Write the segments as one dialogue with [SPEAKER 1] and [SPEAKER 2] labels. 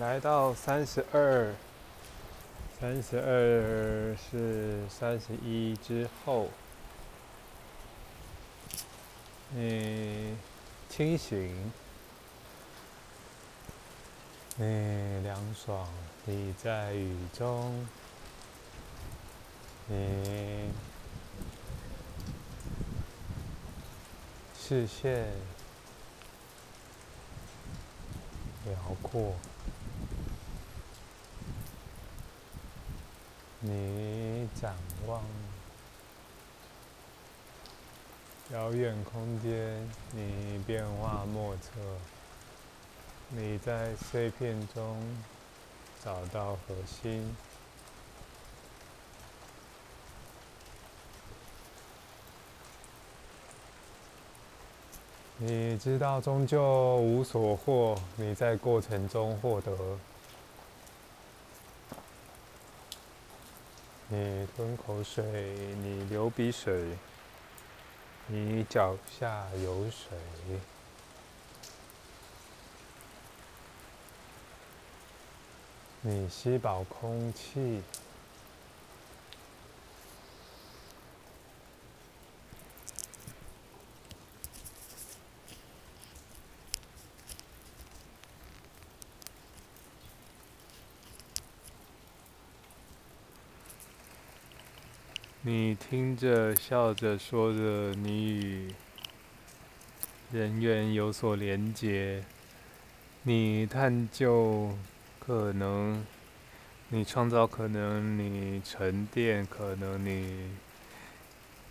[SPEAKER 1] 来到三十二，三十二是三十一之后，你清醒，你凉爽，你在雨中，你视线辽阔。你展望遥远空间，你变化莫测。你在碎片中找到核心。你知道终究无所获，你在过程中获得。你吞口水，你流鼻水，你脚下有水，你吸饱空气。你听着，笑着，说着，你与人员有所连结。你探究可能，你创造可能，你沉淀可能，你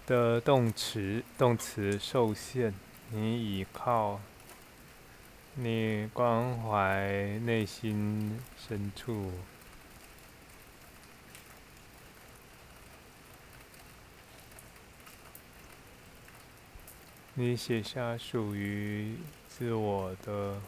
[SPEAKER 1] 的动词动词受限。你倚靠，你关怀内心深处。你写下属于自我的，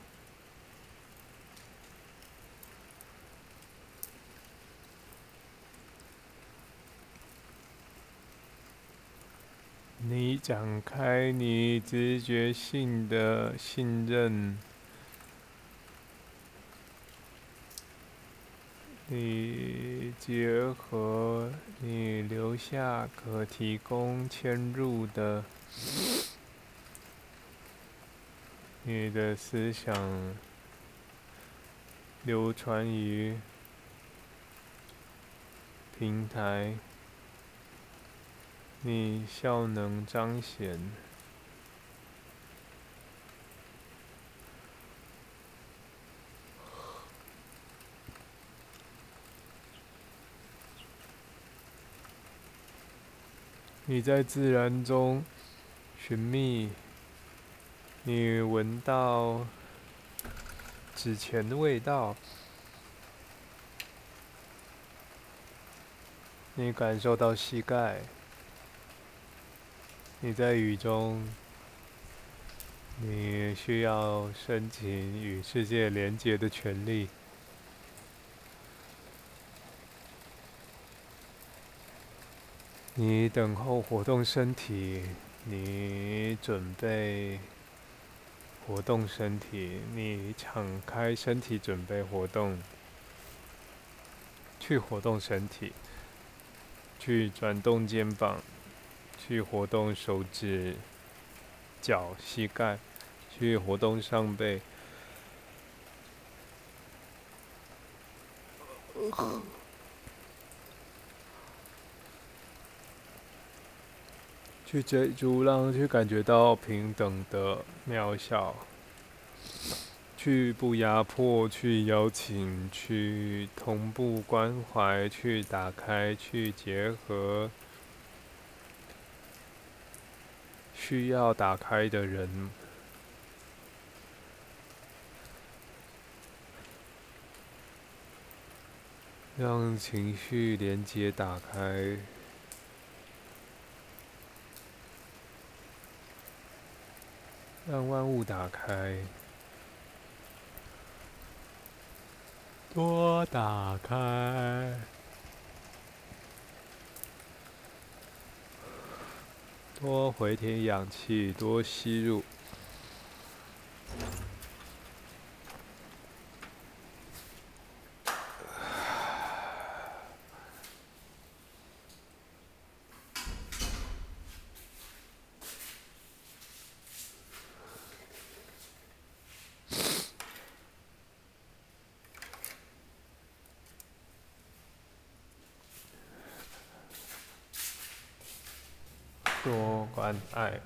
[SPEAKER 1] 你展开你直觉性的信任，你结合你留下可提供迁入的。你的思想流传于平台，你效能彰显，你在自然中寻觅。你闻到纸钱的味道，你感受到膝盖，你在雨中，你需要申请与世界连接的权利，你等候活动身体，你准备。活动身体，你敞开身体，准备活动，去活动身体，去转动肩膀，去活动手指、脚、膝盖，去活动上背，去追逐，让去感觉到平等的渺小。去不压迫，去邀请，去同步关怀，去打开，去结合。需要打开的人，让情绪连接打开。让万物打开，多打开，多回填氧气，多吸入。多关爱。